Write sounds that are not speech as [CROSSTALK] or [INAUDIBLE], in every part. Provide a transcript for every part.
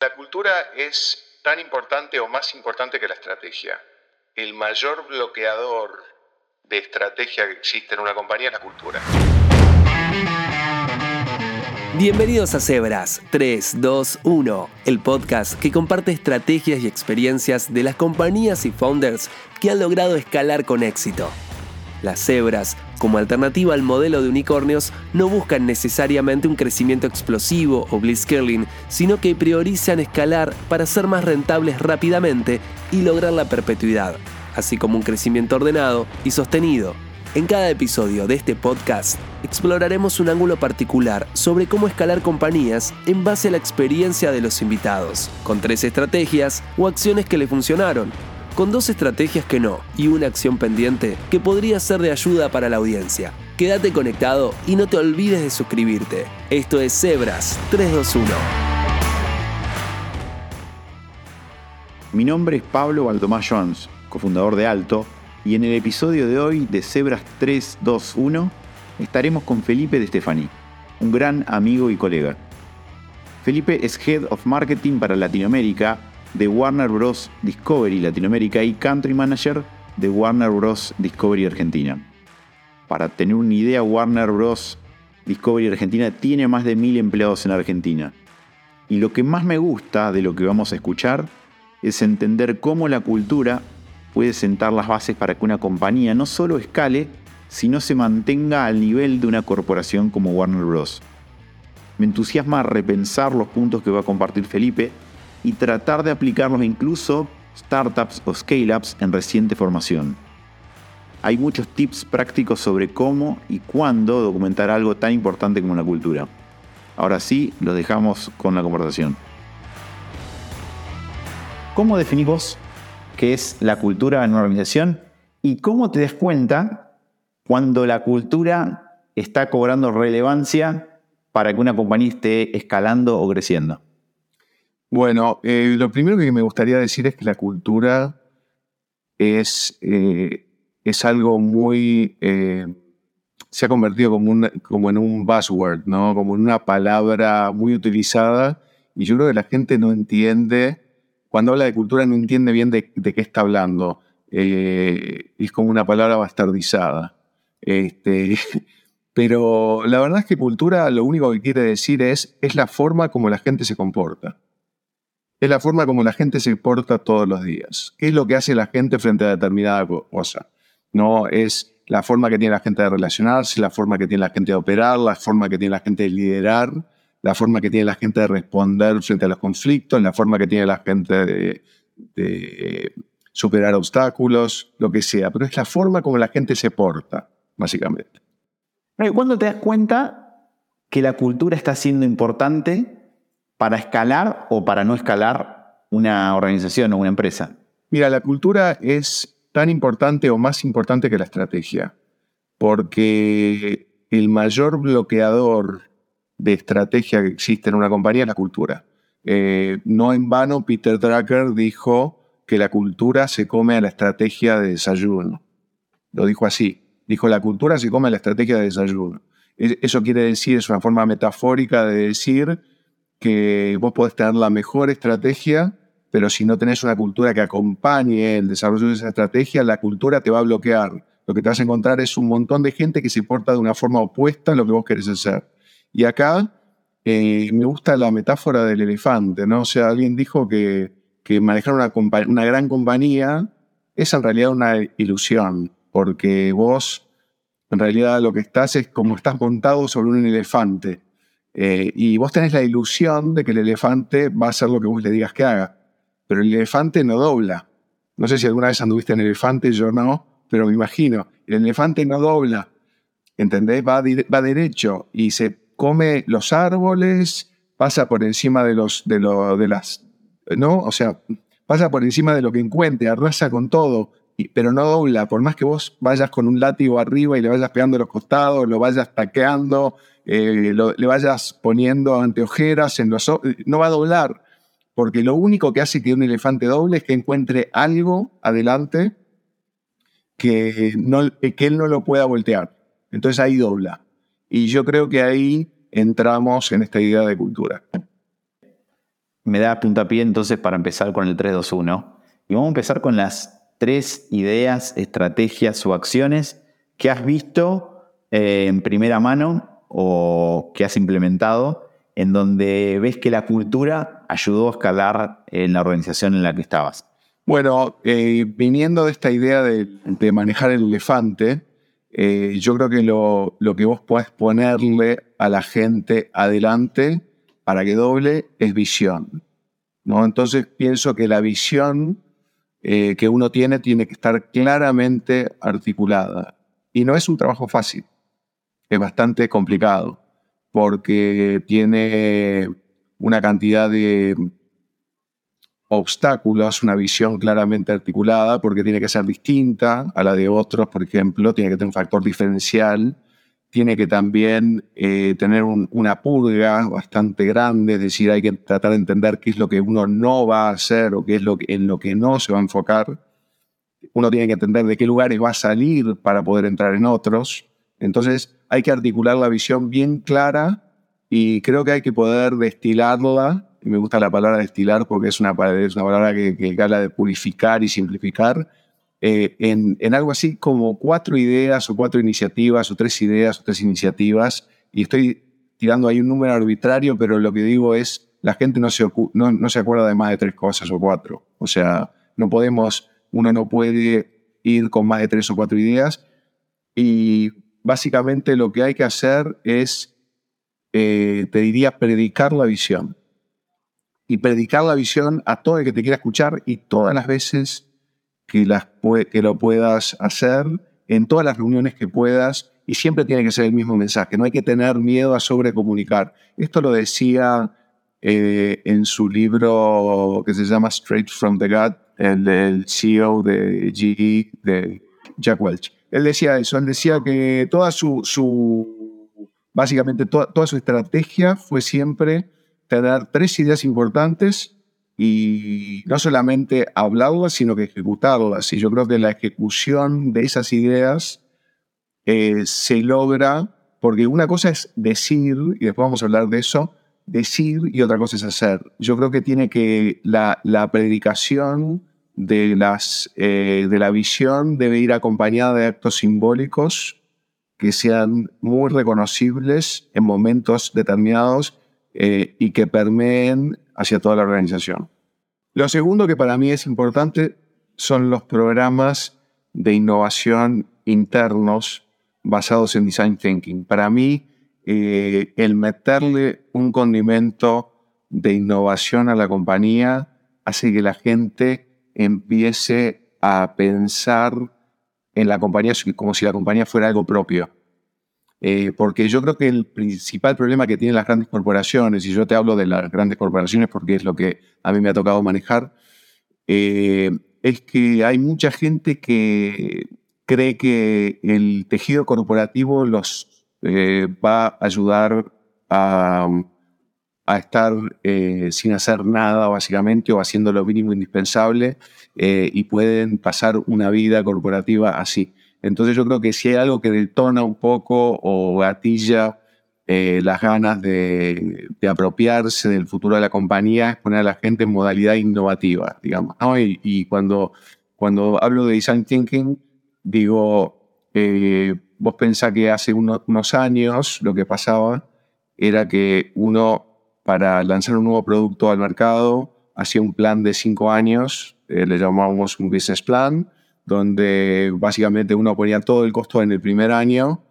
La cultura es tan importante o más importante que la estrategia. El mayor bloqueador de estrategia que existe en una compañía es la cultura. Bienvenidos a Zebras 3, 2, 1, el podcast que comparte estrategias y experiencias de las compañías y founders que han logrado escalar con éxito. Las cebras, como alternativa al modelo de unicornios, no buscan necesariamente un crecimiento explosivo o blitzscaling, sino que priorizan escalar para ser más rentables rápidamente y lograr la perpetuidad, así como un crecimiento ordenado y sostenido. En cada episodio de este podcast exploraremos un ángulo particular sobre cómo escalar compañías en base a la experiencia de los invitados, con tres estrategias o acciones que le funcionaron con dos estrategias que no y una acción pendiente que podría ser de ayuda para la audiencia. Quédate conectado y no te olvides de suscribirte. Esto es Zebras 321. Mi nombre es Pablo Baldomás Jones, cofundador de Alto, y en el episodio de hoy de Zebras 321 estaremos con Felipe de Stefani, un gran amigo y colega. Felipe es Head of Marketing para Latinoamérica de Warner Bros. Discovery Latinoamérica y Country Manager de Warner Bros. Discovery Argentina. Para tener una idea, Warner Bros. Discovery Argentina tiene más de mil empleados en Argentina. Y lo que más me gusta de lo que vamos a escuchar es entender cómo la cultura puede sentar las bases para que una compañía no solo escale, sino se mantenga al nivel de una corporación como Warner Bros. Me entusiasma repensar los puntos que va a compartir Felipe y tratar de aplicarlos incluso startups o scale-ups en reciente formación. Hay muchos tips prácticos sobre cómo y cuándo documentar algo tan importante como la cultura. Ahora sí, los dejamos con la conversación. ¿Cómo definís vos qué es la cultura en una organización y cómo te das cuenta cuando la cultura está cobrando relevancia para que una compañía esté escalando o creciendo? Bueno, eh, lo primero que me gustaría decir es que la cultura es, eh, es algo muy... Eh, se ha convertido como, como en un buzzword, ¿no? Como en una palabra muy utilizada y yo creo que la gente no entiende, cuando habla de cultura no entiende bien de, qué está hablando. es como una palabra bastardizada. Este, [LAUGHS] pero la verdad es que cultura lo único que quiere decir es, es la forma como la gente se comporta es la forma como la gente se porta todos los días. ¿Qué es lo que hace la gente frente a determinada cosa? No es la forma que tiene la gente de relacionarse, la forma que tiene la gente de operar, la forma que tiene la gente de liderar, la forma que tiene la gente de responder frente a los conflictos, la forma que tiene la gente de, de superar obstáculos, lo que sea. Pero es la forma como la gente se porta, básicamente. ¿Cuándo te das cuenta que la cultura está siendo importante para escalar o para no escalar una organización o una empresa? Mira, la cultura es tan importante o más importante que la estrategia, porque el mayor bloqueador de estrategia que existe en una compañía es la cultura. Eh, no en vano Peter Drucker dijo que la cultura se come a la estrategia de desayuno. Lo dijo así. Dijo, la cultura se come a la estrategia de desayuno. Eso quiere decir, es una forma metafórica de decir que vos podés tener la mejor estrategia, pero si no tenés una cultura que acompañe el desarrollo de esa estrategia, la cultura te va a bloquear. Lo que te vas a encontrar es un montón de gente que se porta de una forma opuesta a lo que vos querés hacer. Y acá eh, me gusta la metáfora del elefante, ¿no? O sea, alguien dijo que, manejar una, una gran compañía es en realidad una ilusión, porque vos en realidad lo que estás es como estás montado sobre un elefante. Eh, y vos tenés la ilusión de que el elefante va a hacer lo que vos le digas que haga. Pero el elefante no dobla. No sé si alguna vez anduviste en elefante, yo no, pero me imagino. El elefante no dobla. ¿Entendés? Va, va derecho y se come los árboles, pasa por encima de los de, lo, de las. ¿No? O sea, pasa por encima de lo que encuentre, arrasa con todo, pero no dobla. Por más que vos vayas con un látigo arriba y le vayas pegando los costados, lo vayas taqueando, eh, le vayas poniendo anteojeras no va a doblar, porque lo único que hace que un elefante doble es que encuentre algo adelante que él no lo pueda voltear. Entonces ahí dobla. Y yo creo que ahí entramos en esta idea de cultura. me da puntapié entonces para empezar con el 321. Y vamos a empezar con las tres ideas, estrategias o acciones que has visto eh, en primera mano o que has implementado en donde ves que la cultura ayudó a escalar en la organización en la que estabas. Bueno, eh, viniendo de esta idea de, manejar el elefante, eh, yo creo que lo, que vos podés ponerle a la gente adelante para que doble es visión. ¿no? Entonces pienso que la visión eh, que uno tiene tiene que estar claramente articulada. Y no es un trabajo fácil, es bastante complicado, porque tiene una cantidad de obstáculos, una visión claramente articulada, porque tiene que ser distinta a la de otros, por ejemplo, tiene que tener un factor diferencial, tiene que también eh, tener una purga bastante grande, es decir, hay que tratar de entender qué es lo que uno no va a hacer o qué es lo en lo que no se va a enfocar. Uno tiene que entender de qué lugares va a salir para poder entrar en otros. Entonces hay que articular la visión bien clara y creo que hay que poder destilarla y me gusta la palabra destilar porque es una, es una palabra que, que habla de purificar y simplificar, eh, en, en, algo así como cuatro ideas o cuatro iniciativas o tres ideas o tres iniciativas y estoy tirando ahí un número arbitrario, pero lo que digo es, la gente no se, no, no se acuerda de más de tres cosas o cuatro. O sea, no podemos, uno no puede ir con más de tres o cuatro ideas y básicamente lo que hay que hacer es, eh, te diría, predicar la visión y predicar la visión a todo el que te quiera escuchar y todas las veces que, las, lo puedas hacer, en todas las reuniones que puedas, y siempre tiene que ser el mismo mensaje. No hay que tener miedo a sobrecomunicar. Esto lo decía eh, en su libro que se llama Straight from the Gut, el del CEO de GE, de Jack Welch. Él decía eso, él decía que toda su, básicamente toda, su estrategia fue siempre tener tres ideas importantes y no solamente hablarlas, sino que ejecutarlas. Y yo creo que la ejecución de esas ideas eh, se logra, porque una cosa es decir, y después vamos a hablar de eso, decir y otra cosa es hacer. Yo creo que tiene que la predicación de, las, eh, de la visión debe ir acompañada de actos simbólicos que sean muy reconocibles en momentos determinados eh, y que permeen hacia toda la organización. Lo segundo que para mí es importante son los programas de innovación internos basados en design thinking. Para mí, eh, el meterle un condimento de innovación a la compañía hace que la gente empiece a pensar en la compañía como si la compañía fuera algo propio. Eh, porque yo creo que el principal problema que tienen las grandes corporaciones, y yo te hablo de las grandes corporaciones porque es lo que a mí me ha tocado manejar, eh, es que hay mucha gente que cree que el tejido corporativo los eh, va a ayudar a, a estar sin hacer nada, básicamente, o haciendo lo mínimo indispensable, y pueden pasar una vida corporativa así. Entonces yo creo que si hay algo que detona un poco o gatilla eh, las ganas de, apropiarse del futuro de la compañía es poner a la gente en modalidad innovativa, digamos. Y, cuando, cuando hablo de design thinking, digo, eh, vos pensás que hace unos años lo que pasaba era que uno para lanzar un nuevo producto al mercado hacía un plan de cinco años, eh, le llamábamos un business plan, donde básicamente uno ponía todo el costo en el primer año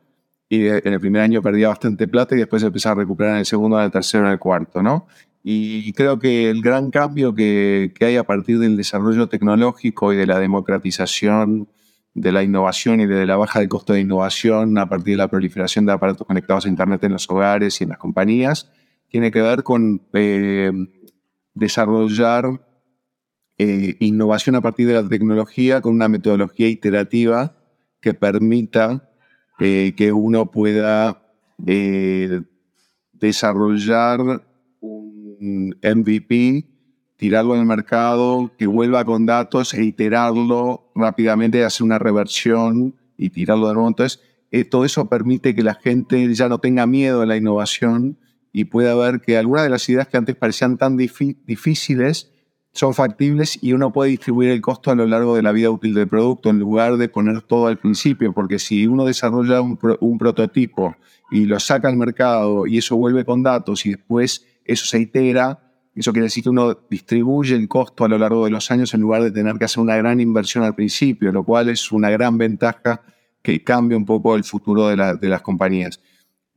y en el primer año perdía bastante plata y después empezaba a recuperar en el segundo, en el tercero, en el cuarto, ¿no? Y creo que el gran cambio que, que hay a partir del desarrollo tecnológico y de la democratización de la innovación y de la baja del costo de innovación a partir de la proliferación de aparatos conectados a Internet en los hogares y en las compañías, tiene que ver con eh, desarrollar eh, innovación a partir de la tecnología con una metodología iterativa que permita eh, que uno pueda desarrollar un MVP, tirarlo en mercado, que vuelva con datos e iterarlo rápidamente, hacer una reversión y tirarlo de nuevo. Entonces, todo eso permite que la gente ya no tenga miedo a la innovación y pueda ver que algunas de las ideas que antes parecían tan difíciles son factibles y uno puede distribuir el costo a lo largo de la vida útil del producto en lugar de poner todo al principio, porque si uno desarrolla un, un prototipo y lo saca al mercado y eso vuelve con datos y después eso se itera, eso quiere decir que uno distribuye el costo a lo largo de los años en lugar de tener que hacer una gran inversión al principio, lo cual es una gran ventaja que cambia un poco el futuro de, las compañías.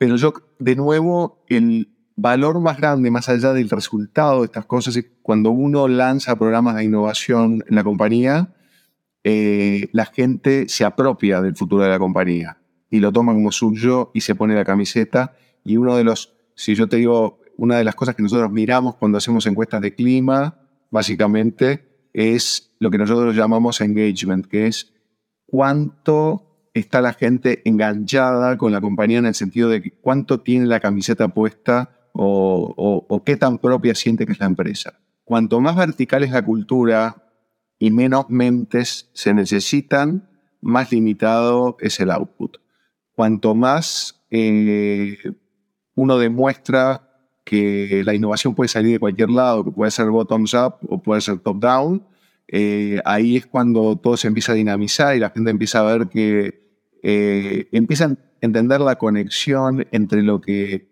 Pero yo, de nuevo, el valor más grande, más allá del resultado de estas cosas, es cuando uno lanza programas de innovación en la compañía, eh, la gente se apropia del futuro de la compañía y lo toma como suyo y se pone la camiseta. Y uno de los, si yo te digo, una de las cosas que nosotros miramos cuando hacemos encuestas de clima, básicamente, es lo que nosotros llamamos engagement, que es cuánto está la gente enganchada con la compañía en el sentido de cuánto tiene la camiseta puesta o, qué tan propia siente que es la empresa. Cuanto más vertical es la cultura y menos mentes se necesitan, más limitado es el output. Cuanto más eh, uno demuestra que la innovación puede salir de cualquier lado, que puede ser bottoms up o puede ser top down, eh, ahí es cuando todo se empieza a dinamizar y la gente empieza a ver que eh, empiezan a entender la conexión entre lo que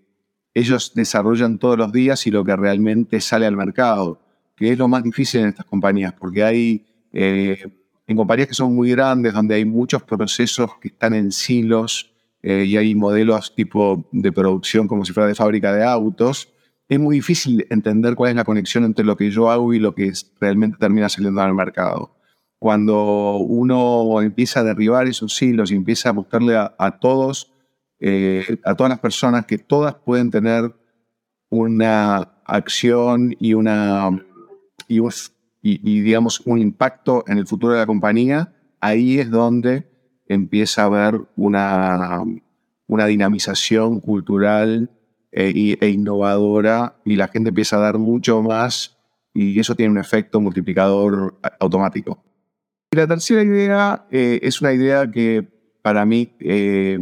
ellos desarrollan todos los días y lo que realmente sale al mercado, que es lo más difícil en estas compañías, porque hay, eh, en compañías que son muy grandes, donde hay muchos procesos que están en silos eh, y hay modelos tipo de producción como si fuera de fábrica de autos, es muy difícil entender cuál es la conexión entre lo que yo hago y lo que realmente termina saliendo al mercado. Cuando uno empieza a derribar esos hilos y empieza a buscarle a, todos, eh, a todas las personas que todas pueden tener una acción y una y, digamos un impacto en el futuro de la compañía, ahí es donde empieza a haber una, una dinamización cultural e, e innovadora y la gente empieza a dar mucho más y eso tiene un efecto multiplicador automático. Y la tercera idea eh, es una idea que para mí eh,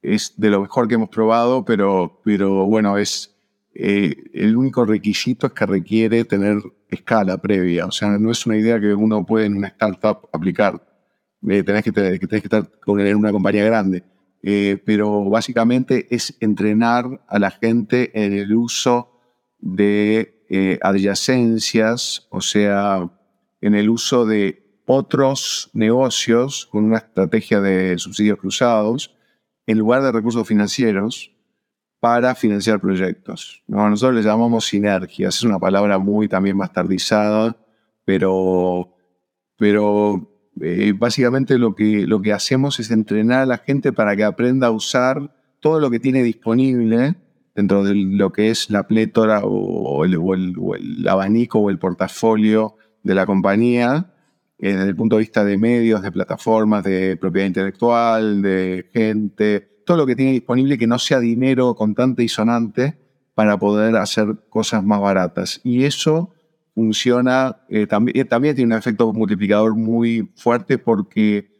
es de lo mejor que hemos probado, pero, pero bueno, es eh, el único requisito es que requiere tener escala previa. O sea, no es una idea que uno puede en una startup aplicar. tenés, que, tenés que estar con una compañía grande. Pero básicamente es entrenar a la gente en el uso de adyacencias, o sea, en el uso de otros negocios con una estrategia de subsidios cruzados en lugar de recursos financieros para financiar proyectos. Nosotros le llamamos sinergias, es una palabra muy también bastardizada, pero, pero eh, básicamente lo que, lo que hacemos es entrenar a la gente para que aprenda a usar todo lo que tiene disponible dentro de lo que es la plétora o el, abanico o el portafolio de la compañía eh, desde el punto de vista de medios, de plataformas, de propiedad intelectual, de gente, todo lo que tiene disponible que no sea dinero contante y sonante para poder hacer cosas más baratas. Y eso funciona, eh, también, eh, también tiene un efecto multiplicador muy fuerte porque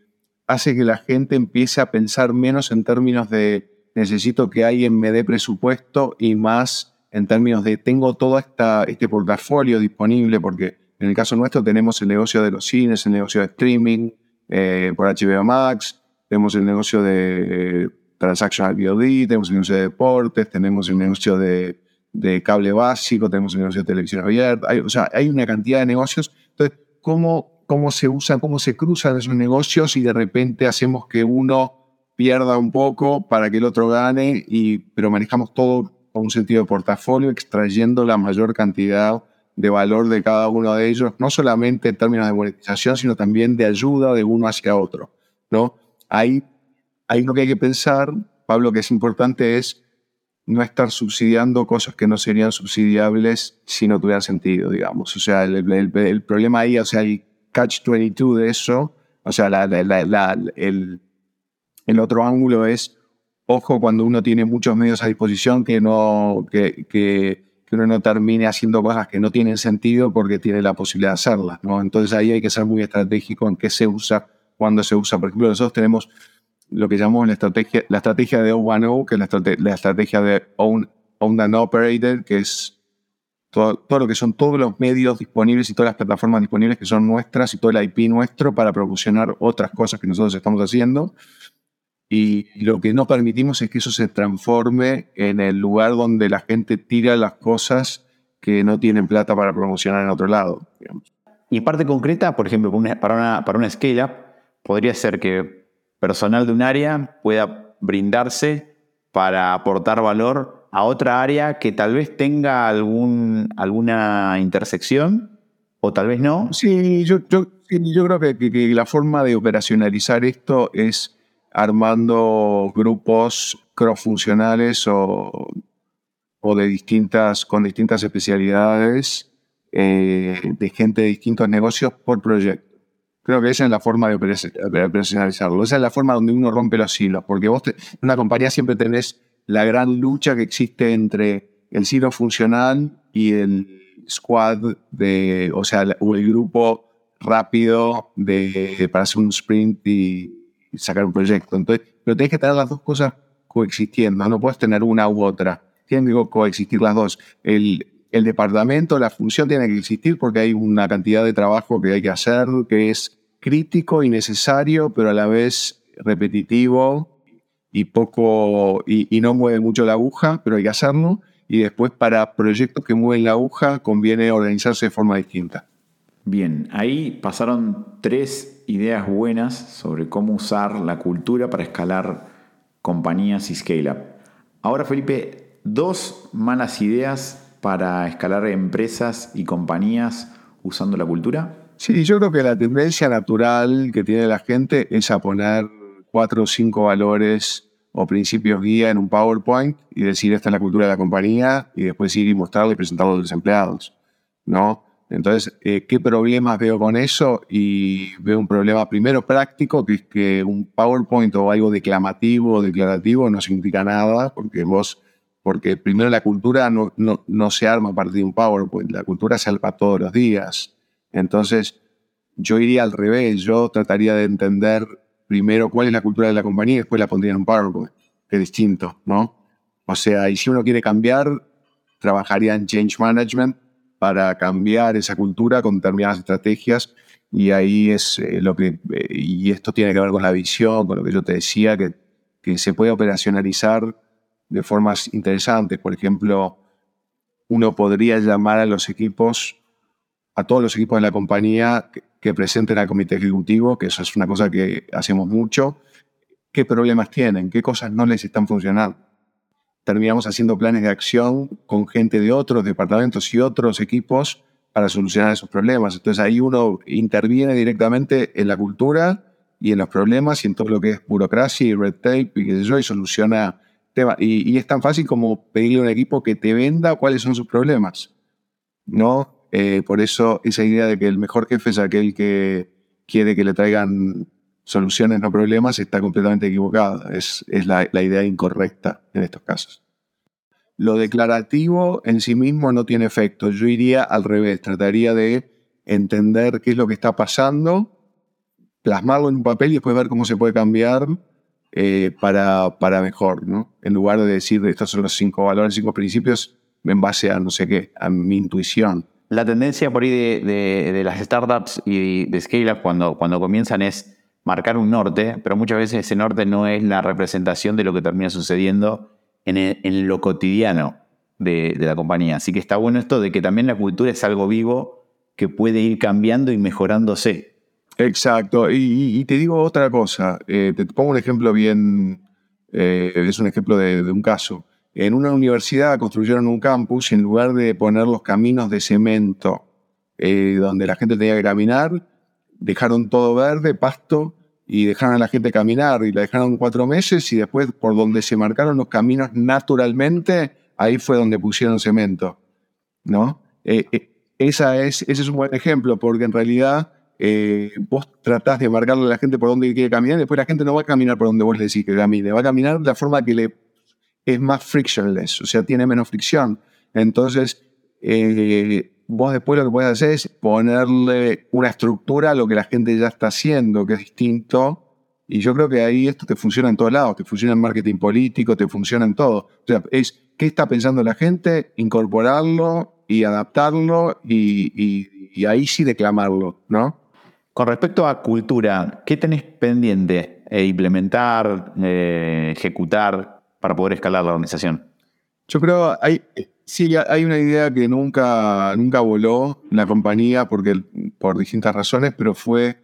hace que la gente empiece a pensar menos en términos de necesito que alguien me dé presupuesto y más en términos de tengo todo esta, este portafolio disponible porque en el caso nuestro tenemos el negocio de los cines, el negocio de streaming eh, por HBO Max, tenemos el negocio de transactional VOD, tenemos el negocio de deportes, tenemos el negocio de, cable básico, tenemos el negocio de televisión abierta. o sea, hay una cantidad de negocios. Entonces, ¿cómo, cómo se usan, cómo se cruzan esos negocios y de repente hacemos que uno pierda un poco para que el otro gane, y, pero manejamos todo con un sentido de portafolio, extrayendo la mayor cantidad de valor de cada uno de ellos, no solamente en términos de monetización, sino también de ayuda de uno hacia otro. ¿no? Ahí, ahí lo que hay que pensar, Pablo, que es importante es no estar subsidiando cosas que no serían subsidiables si no tuvieran sentido, digamos. O sea, el, problema ahí, o sea, el catch-22 de eso, o sea, la, el, otro ángulo es, ojo, cuando uno tiene muchos medios a disposición que no, que, que que uno no termine haciendo cosas que no tienen sentido porque tiene la posibilidad de hacerlas. ¿no? Entonces ahí hay que ser muy estratégico en qué se usa, cuándo se usa. Por ejemplo, nosotros tenemos lo que llamamos la estrategia, la estrategia de O1O, que es la, estrategia de Own, owned and operated, que es todo, todo, lo que son todos los medios disponibles y todas las plataformas disponibles que son nuestras y todo el IP nuestro para promocionar otras cosas que nosotros estamos haciendo. Y lo que no permitimos es que eso se transforme en el lugar donde la gente tira las cosas que no tienen plata para promocionar en otro lado. Y parte concreta, por ejemplo, para una, para una scale-up, podría ser que personal de un área pueda brindarse para aportar valor a otra área que tal vez tenga algún, alguna intersección o tal vez no. Sí, yo, yo, yo creo que, que la forma de operacionalizar esto es armando grupos cross-funcionales o, o, de distintas, con distintas especialidades eh, de gente de distintos negocios por proyecto. Creo que esa es la forma de operacionalizarlo. Esa es la forma donde uno rompe los hilos, porque vos en una compañía siempre tenés la gran lucha que existe entre el silo funcional y el squad de, o sea, o el grupo rápido de, para hacer un sprint y, sacar un proyecto. Entonces, pero tenés que tener las dos cosas coexistiendo, no puedes tener una u otra. Tienen que coexistir las dos. El, el departamento, la función tiene que existir porque hay una cantidad de trabajo que hay que hacer que es crítico y necesario, pero a la vez repetitivo y poco y, no mueve mucho la aguja, pero hay que hacerlo. Y después para proyectos que mueven la aguja conviene organizarse de forma distinta. Bien, ahí pasaron tres ideas buenas sobre cómo usar la cultura para escalar compañías y scale-up. Ahora, Felipe, dos malas ideas para escalar empresas y compañías usando la cultura. Sí, yo creo que la tendencia natural que tiene la gente es a poner cuatro o cinco valores o principios guía en un PowerPoint y decir esta es la cultura de la compañía y después ir y mostrarlo y presentarlo a los empleados, ¿no? Entonces, eh, ¿qué problemas veo con eso? Y veo un problema primero práctico, que es que un PowerPoint o algo declamativo o declarativo no significa nada, porque vos, porque primero la cultura no, no, no se arma a partir de un PowerPoint, la cultura se arma todos los días. Entonces, yo iría al revés, yo trataría de entender primero cuál es la cultura de la compañía y después la pondría en un PowerPoint, que es distinto, ¿no? O sea, y si uno quiere cambiar, trabajaría en change management para cambiar esa cultura con determinadas estrategias y ahí es eh, lo que, eh, y esto tiene que ver con la visión, con lo que yo te decía, que, que se puede operacionalizar de formas interesantes. Por ejemplo, uno podría llamar a los equipos, a todos los equipos de la compañía que, presenten al comité ejecutivo, que eso es una cosa que hacemos mucho, qué problemas tienen, qué cosas no les están funcionando terminamos haciendo planes de acción con gente de otros departamentos y otros equipos para solucionar esos problemas. Entonces ahí uno interviene directamente en la cultura y en los problemas y en todo lo que es burocracia y red tape y qué sé yo, y soluciona Y, es tan fácil como pedirle a un equipo que te venda cuáles son sus problemas. ¿No? Eh, por eso esa idea de que el mejor jefe es aquel que quiere que le traigan soluciones, no problemas, está completamente equivocada. Es, es la, la, idea incorrecta en estos casos. Lo declarativo en sí mismo no tiene efecto. Yo iría al revés, trataría de entender qué es lo que está pasando, plasmarlo en un papel y después ver cómo se puede cambiar eh, para, para mejor, ¿no? En lugar de decir estos son los cinco valores, cinco principios, en base a no sé qué, a mi intuición. La tendencia por ahí de, de, de las startups y de scale-up cuando, cuando comienzan es marcar un norte, pero muchas veces ese norte no es la representación de lo que termina sucediendo en, lo cotidiano de, la compañía. Así que está bueno esto de que también la cultura es algo vivo que puede ir cambiando y mejorándose. Exacto. Y, te digo otra cosa. Eh, te pongo un ejemplo bien, eh, es un ejemplo de, un caso. En una universidad construyeron un campus y en lugar de poner los caminos de cemento eh, donde la gente tenía que caminar, dejaron todo verde, pasto, y dejaron a la gente caminar y la dejaron cuatro meses y después por donde se marcaron los caminos naturalmente, ahí fue donde pusieron cemento. ¿no? Eh, esa es, ese es un buen ejemplo porque en realidad eh, vos tratás de marcarle a la gente por donde quiere caminar y después la gente no va a caminar por donde vos le decís que camine, va a caminar de la forma que le es más frictionless, o sea, tiene menos fricción. Entonces, vos después lo que puedes hacer es ponerle una estructura a lo que la gente ya está haciendo, que es distinto Y yo creo que ahí esto te funciona en todos lados, te funciona en marketing político, te funciona en todo. O sea, es qué está pensando la gente, incorporarlo y adaptarlo y, ahí sí declamarlo, ¿no? Con respecto a cultura, ¿qué tenés pendiente e implementar, eh, ejecutar para poder escalar la organización? Yo creo, hay, sí, hay una idea que nunca, nunca voló en la compañía porque, por distintas razones, pero fue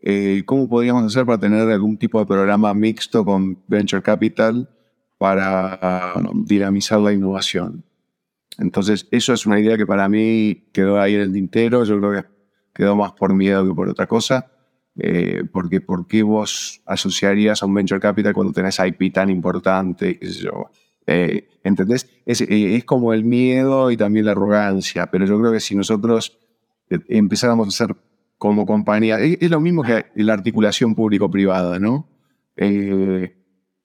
eh, cómo podríamos hacer para tener algún tipo de programa mixto con Venture Capital para dinamizar la innovación. Entonces, eso es una idea que para mí quedó ahí en el tintero. Yo creo que quedó más por miedo que por otra cosa. Eh, porque ¿por qué vos asociarías a un venture capital cuando tenés IP tan importante? Eh, ¿Entendés? Eh, es, como el miedo y también la arrogancia, pero yo creo que si nosotros empezáramos a hacer como compañía, es, lo mismo que la articulación público-privada, ¿no?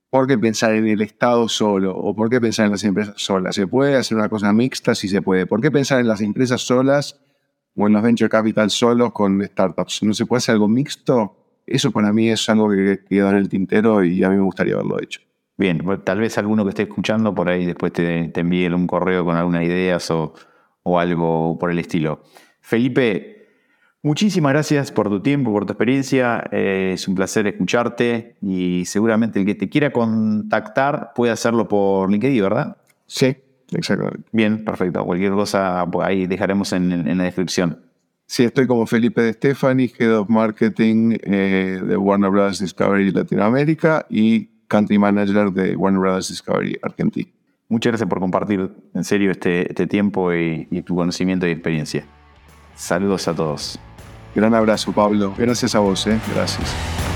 ¿Por qué pensar en el Estado solo? ¿O por qué pensar en las empresas solas? ¿Se puede hacer una cosa mixta? Sí se puede. ¿Por qué pensar en las empresas solas o en los venture capital solos con startups. ¿No se puede hacer algo mixto? Eso para mí es algo que quedó en el tintero y a mí me gustaría haberlo hecho. Bien, tal vez alguno que esté escuchando por ahí después te, envíe un correo con algunas ideas o, algo por el estilo. Felipe, muchísimas gracias por tu tiempo, por tu experiencia. Eh, es un placer escucharte y seguramente el que te quiera contactar puede hacerlo por LinkedIn, ¿verdad? Sí, Exacto. Bien, perfecto. Cualquier cosa pues, ahí dejaremos en, la descripción. Sí, estoy como Felipe de Stefani, Head of Marketing eh, de Warner Brothers Discovery Latinoamérica y Country Manager de Warner Brothers Discovery Argentina. Muchas gracias por compartir en serio este, este tiempo y, y tu conocimiento y experiencia. Saludos a todos. Gran abrazo, Pablo. Gracias a vos, ¿eh? Gracias.